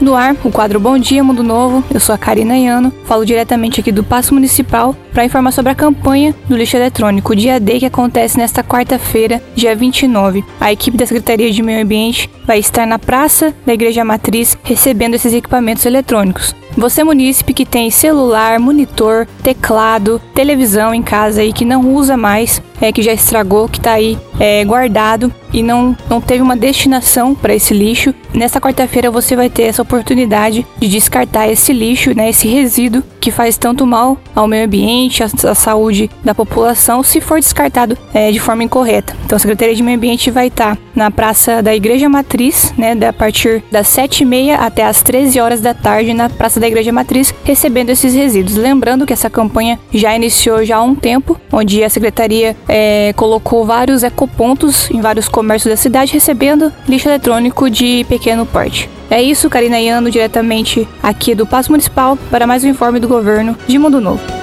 No ar, o quadro Bom Dia Mundo Novo. Eu sou a Karina Iano, falo diretamente aqui do Paço Municipal para informar sobre a campanha do lixo eletrônico, dia D, que acontece nesta quarta-feira, dia 29. A equipe da Secretaria de Meio Ambiente vai estar na praça da Igreja Matriz recebendo esses equipamentos eletrônicos. Você, munícipe que tem celular, monitor, teclado, televisão em casa e que não usa mais, é, que já estragou, que está aí é, guardado e não, não teve uma destinação para esse lixo, nessa quarta-feira você vai ter essa oportunidade de descartar esse lixo, né, esse resíduo que faz tanto mal ao meio ambiente, à, saúde da população, se for descartado é, de forma incorreta. Então a Secretaria de Meio Ambiente vai estar tá na Praça da Igreja Matriz, né, a partir das 7h30 até as 13 horas da tarde na Praça da Igreja Matriz, recebendo esses resíduos. Lembrando que essa campanha já iniciou já há um tempo, onde a Secretaria é, colocou vários ecopontos em vários comércios da cidade recebendo lixo eletrônico de pequeno porte. É isso, Karina Iano, diretamente aqui do Paço Municipal, para mais um informe do governo de Mundo Novo.